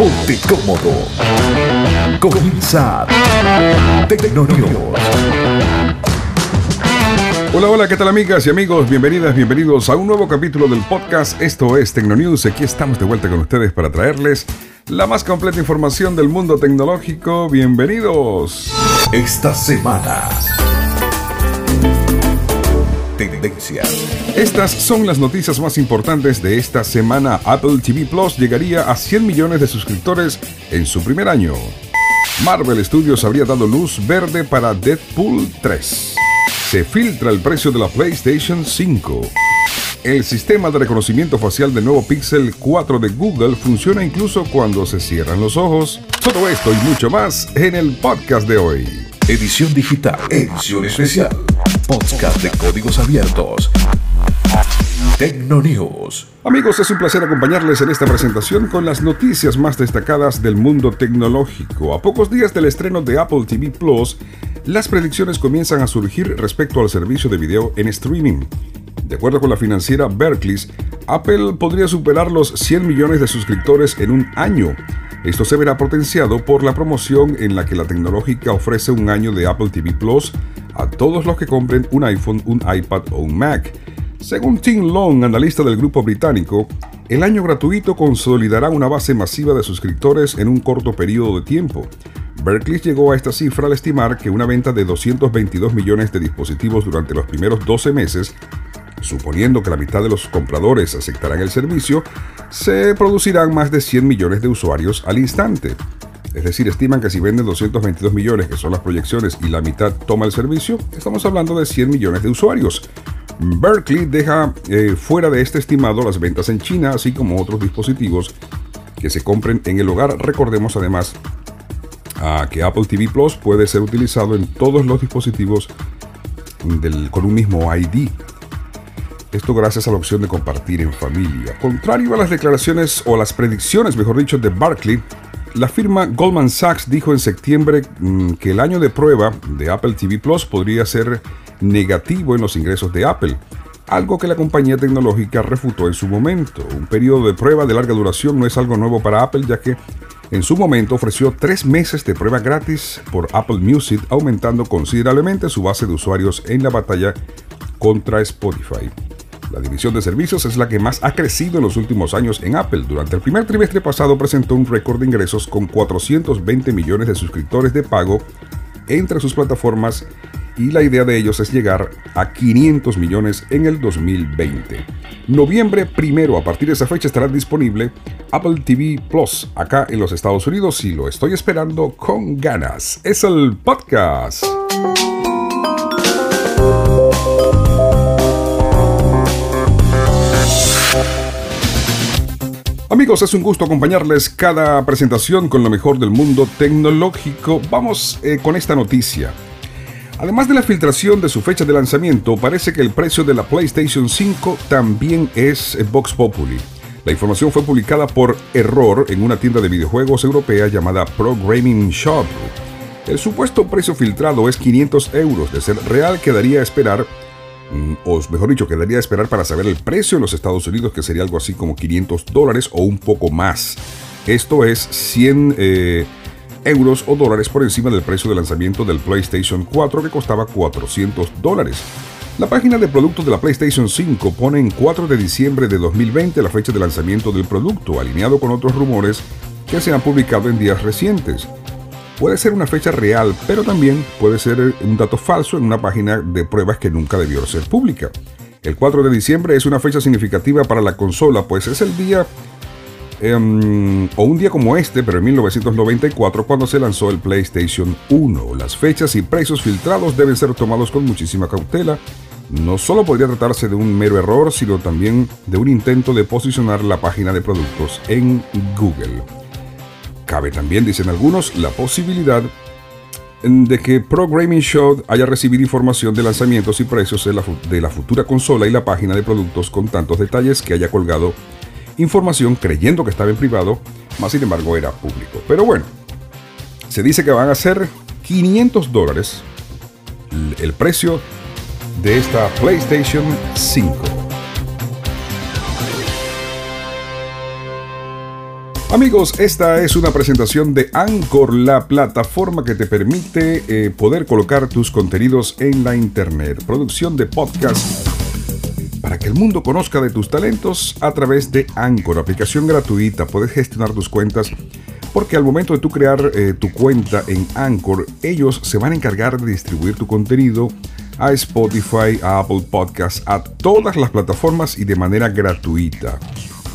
Ponte cómodo. Comienza Tecnonews. Hola, hola, ¿qué tal amigas y amigos? Bienvenidas, bienvenidos a un nuevo capítulo del podcast. Esto es Tecnonews. Aquí estamos de vuelta con ustedes para traerles la más completa información del mundo tecnológico. Bienvenidos. Esta semana. Tendencias. Estas son las noticias más importantes de esta semana. Apple TV Plus llegaría a 100 millones de suscriptores en su primer año. Marvel Studios habría dado luz verde para Deadpool 3. Se filtra el precio de la PlayStation 5. El sistema de reconocimiento facial del nuevo Pixel 4 de Google funciona incluso cuando se cierran los ojos. Todo esto y mucho más en el podcast de hoy. Edición digital. Edición especial. Podcast de códigos abiertos. Tecnonews. Amigos, es un placer acompañarles en esta presentación con las noticias más destacadas del mundo tecnológico. A pocos días del estreno de Apple TV Plus, las predicciones comienzan a surgir respecto al servicio de video en streaming. De acuerdo con la financiera Berkeley, Apple podría superar los 100 millones de suscriptores en un año. Esto se verá potenciado por la promoción en la que la tecnológica ofrece un año de Apple TV Plus a todos los que compren un iPhone, un iPad o un Mac. Según Tim Long, analista del grupo británico, el año gratuito consolidará una base masiva de suscriptores en un corto periodo de tiempo. Berkeley llegó a esta cifra al estimar que una venta de 222 millones de dispositivos durante los primeros 12 meses, suponiendo que la mitad de los compradores aceptarán el servicio, se producirán más de 100 millones de usuarios al instante. Es decir, estiman que si venden 222 millones, que son las proyecciones, y la mitad toma el servicio, estamos hablando de 100 millones de usuarios. Berkeley deja eh, fuera de este estimado las ventas en China, así como otros dispositivos que se compren en el hogar. Recordemos además que Apple TV Plus puede ser utilizado en todos los dispositivos con un mismo ID. Esto gracias a la opción de compartir en familia. Contrario a las declaraciones o las predicciones, mejor dicho, de Berkeley, la firma Goldman Sachs dijo en septiembre mm, que el año de prueba de Apple TV Plus podría ser negativo en los ingresos de Apple, algo que la compañía tecnológica refutó en su momento. Un periodo de prueba de larga duración no es algo nuevo para Apple, ya que en su momento ofreció tres meses de prueba gratis por Apple Music, aumentando considerablemente su base de usuarios en la batalla contra Spotify. La división de servicios es la que más ha crecido en los últimos años en Apple. Durante el primer trimestre pasado presentó un récord de ingresos con 420 millones de suscriptores de pago entre sus plataformas y la idea de ellos es llegar a 500 millones en el 2020. Noviembre primero, a partir de esa fecha estará disponible Apple TV Plus acá en los Estados Unidos y lo estoy esperando con ganas. Es el podcast. Amigos, es un gusto acompañarles cada presentación con lo mejor del mundo tecnológico. Vamos eh, con esta noticia. Además de la filtración de su fecha de lanzamiento, parece que el precio de la PlayStation 5 también es Vox Populi. La información fue publicada por error en una tienda de videojuegos europea llamada Programming Shop. El supuesto precio filtrado es 500 euros. De ser real, quedaría a esperar o mejor dicho, quedaría a esperar para saber el precio en los Estados Unidos, que sería algo así como 500 dólares o un poco más. Esto es 100 eh, euros o dólares por encima del precio de lanzamiento del PlayStation 4 que costaba 400 dólares. La página de productos de la PlayStation 5 pone en 4 de diciembre de 2020 la fecha de lanzamiento del producto, alineado con otros rumores que se han publicado en días recientes. Puede ser una fecha real, pero también puede ser un dato falso en una página de pruebas que nunca debió ser pública. El 4 de diciembre es una fecha significativa para la consola, pues es el día em, o un día como este, pero en 1994, cuando se lanzó el PlayStation 1. Las fechas y precios filtrados deben ser tomados con muchísima cautela. No solo podría tratarse de un mero error, sino también de un intento de posicionar la página de productos en Google. Cabe también, dicen algunos, la posibilidad de que Programming Show haya recibido información de lanzamientos y precios de la, de la, futura consola y la página de productos con tantos detalles que haya colgado información creyendo que estaba en privado, más sin embargo era público. Pero bueno, se dice que van a ser 500 dólares el precio de esta PlayStation 5. Amigos, esta es una presentación de Anchor, la plataforma que te permite eh, poder colocar tus contenidos en la internet. Producción de podcast para que el mundo conozca de tus talentos a través de Anchor, aplicación gratuita. Puedes gestionar tus cuentas porque al momento de tú crear eh, tu cuenta en Anchor, ellos se van a encargar de distribuir tu contenido a Spotify, a Apple Podcasts, a todas las plataformas y de manera gratuita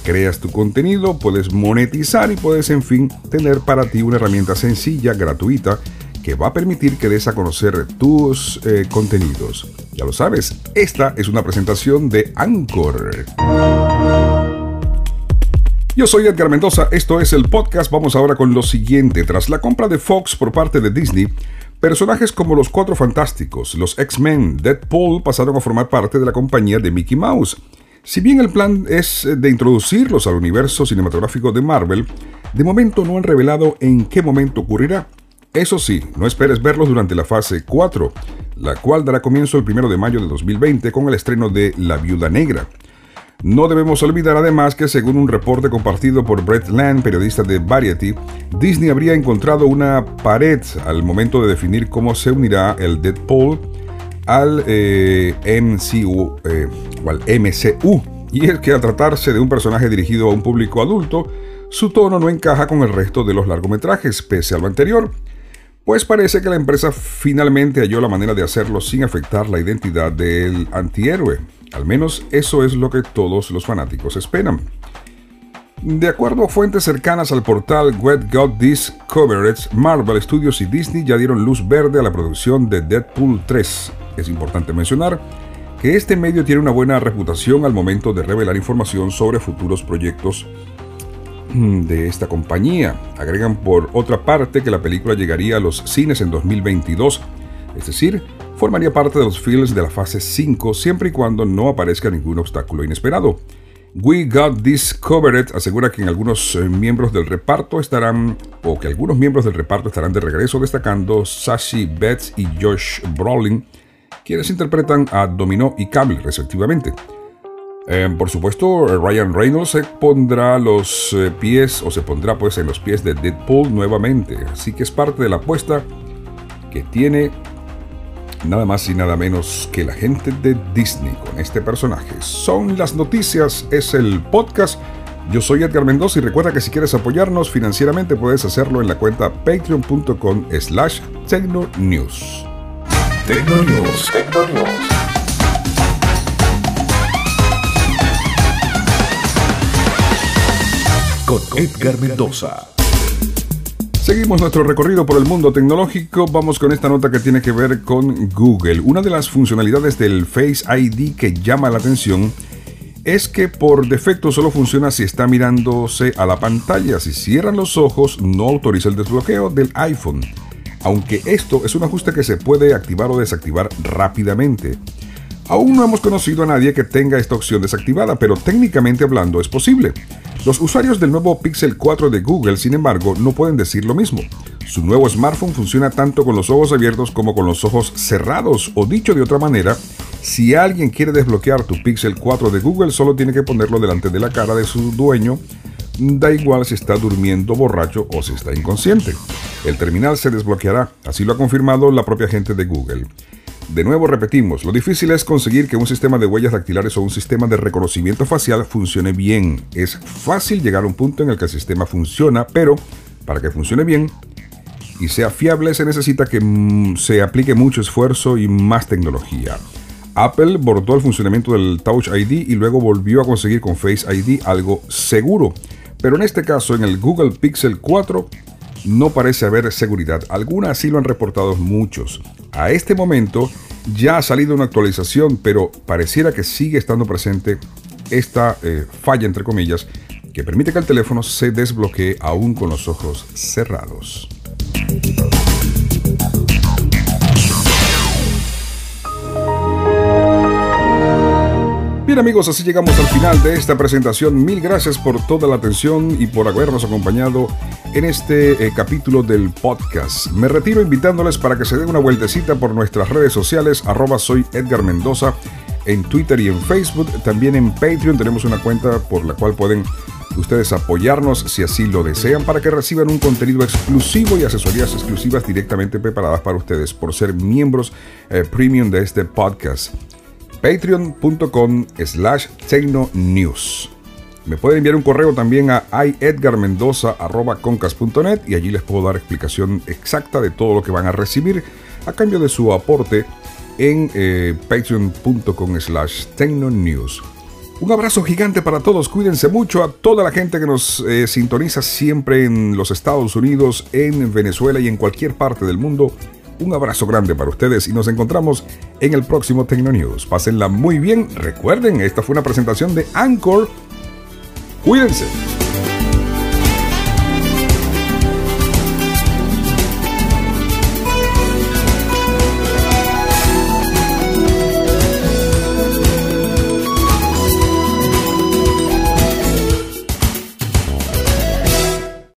creas tu contenido, puedes monetizar y puedes en fin tener para ti una herramienta sencilla, gratuita, que va a permitir que des a conocer tus eh, contenidos. Ya lo sabes, esta es una presentación de Anchor. Yo soy Edgar Mendoza, esto es el podcast, vamos ahora con lo siguiente. Tras la compra de Fox por parte de Disney, personajes como los Cuatro Fantásticos, los X-Men, Deadpool pasaron a formar parte de la compañía de Mickey Mouse. Si bien el plan es de introducirlos al universo cinematográfico de Marvel, de momento no han revelado en qué momento ocurrirá. Eso sí, no esperes verlos durante la fase 4, la cual dará comienzo el 1 de mayo de 2020 con el estreno de La Viuda Negra. No debemos olvidar además que según un reporte compartido por Brett Land, periodista de Variety, Disney habría encontrado una pared al momento de definir cómo se unirá el Deadpool al eh, MCU eh, al MCU. Y es que al tratarse de un personaje dirigido a un público adulto, su tono no encaja con el resto de los largometrajes, pese a lo anterior. Pues parece que la empresa finalmente halló la manera de hacerlo sin afectar la identidad del antihéroe. Al menos eso es lo que todos los fanáticos esperan. De acuerdo a fuentes cercanas al portal What Got This Coverage, Marvel Studios y Disney ya dieron luz verde a la producción de Deadpool 3, es importante mencionar que este medio tiene una buena reputación al momento de revelar información sobre futuros proyectos mm, de esta compañía. Agregan por otra parte que la película llegaría a los cines en 2022, es decir, formaría parte de los films de la fase 5 siempre y cuando no aparezca ningún obstáculo inesperado. We Got This Covered asegura que en algunos eh, miembros del reparto estarán, o que algunos miembros del reparto estarán de regreso, destacando Sashi Betts y Josh Brolin, quienes interpretan a Domino y Cable, respectivamente. Eh, por supuesto, Ryan Reynolds se pondrá los eh, pies, o se pondrá pues en los pies de Deadpool nuevamente, así que es parte de la apuesta que tiene nada más y nada menos que la gente de Disney con este personaje. Son las noticias, es el podcast. Yo soy Edgar Mendoza y recuerda que si quieres apoyarnos financieramente puedes hacerlo en la cuenta patreon.com slash tecnonews. Tecnonews. Tecnonews. Con Edgar Mendoza. Seguimos nuestro recorrido por el mundo tecnológico. Vamos con esta nota que tiene que ver con Google. Una de las funcionalidades del Face ID que llama la atención es que por defecto solo funciona si está mirándose a la pantalla. Si cierran los ojos, no autoriza el desbloqueo del iPhone aunque esto es un ajuste que se puede activar o desactivar rápidamente. Aún no hemos conocido a nadie que tenga esta opción desactivada, pero técnicamente hablando es posible. Los usuarios del nuevo Pixel 4 de Google, sin embargo, no pueden decir lo mismo. Su nuevo smartphone funciona tanto con los ojos abiertos como con los ojos cerrados, o dicho de otra manera, si alguien quiere desbloquear tu Pixel 4 de Google, solo tiene que ponerlo delante de la cara de su dueño da igual si está durmiendo borracho o si está inconsciente. El terminal se desbloqueará, así lo ha confirmado la propia gente de Google. De nuevo repetimos, lo difícil es conseguir que un sistema de huellas dactilares o un sistema de reconocimiento facial funcione bien. Es fácil llegar a un punto en el que el sistema funciona, pero para que funcione bien y sea fiable se necesita que mm, se aplique mucho esfuerzo y más tecnología. Apple bordó el funcionamiento del Touch ID y luego volvió a conseguir con Face ID algo seguro. Pero en este caso, en el Google Pixel 4, no parece haber seguridad alguna, así lo han reportado muchos. A este momento ya ha salido una actualización, pero pareciera que sigue estando presente esta eh, falla, entre comillas, que permite que el teléfono se desbloquee aún con los ojos cerrados. Bien amigos, así llegamos al final de esta presentación. Mil gracias por toda la atención y por habernos acompañado en este eh, capítulo del podcast. Me retiro invitándoles para que se den una vueltecita por nuestras redes sociales, arroba soy Edgar Mendoza, en Twitter y en Facebook. También en Patreon tenemos una cuenta por la cual pueden ustedes apoyarnos si así lo desean para que reciban un contenido exclusivo y asesorías exclusivas directamente preparadas para ustedes por ser miembros eh, premium de este podcast. Patreon.com slash News. Me pueden enviar un correo también a iedgarmendoza.concas.net y allí les puedo dar explicación exacta de todo lo que van a recibir a cambio de su aporte en eh, patreon.com slash News. Un abrazo gigante para todos, cuídense mucho a toda la gente que nos eh, sintoniza siempre en los Estados Unidos, en Venezuela y en cualquier parte del mundo. Un abrazo grande para ustedes y nos encontramos en el próximo Tecno News. Pásenla muy bien. Recuerden, esta fue una presentación de Anchor. Cuídense.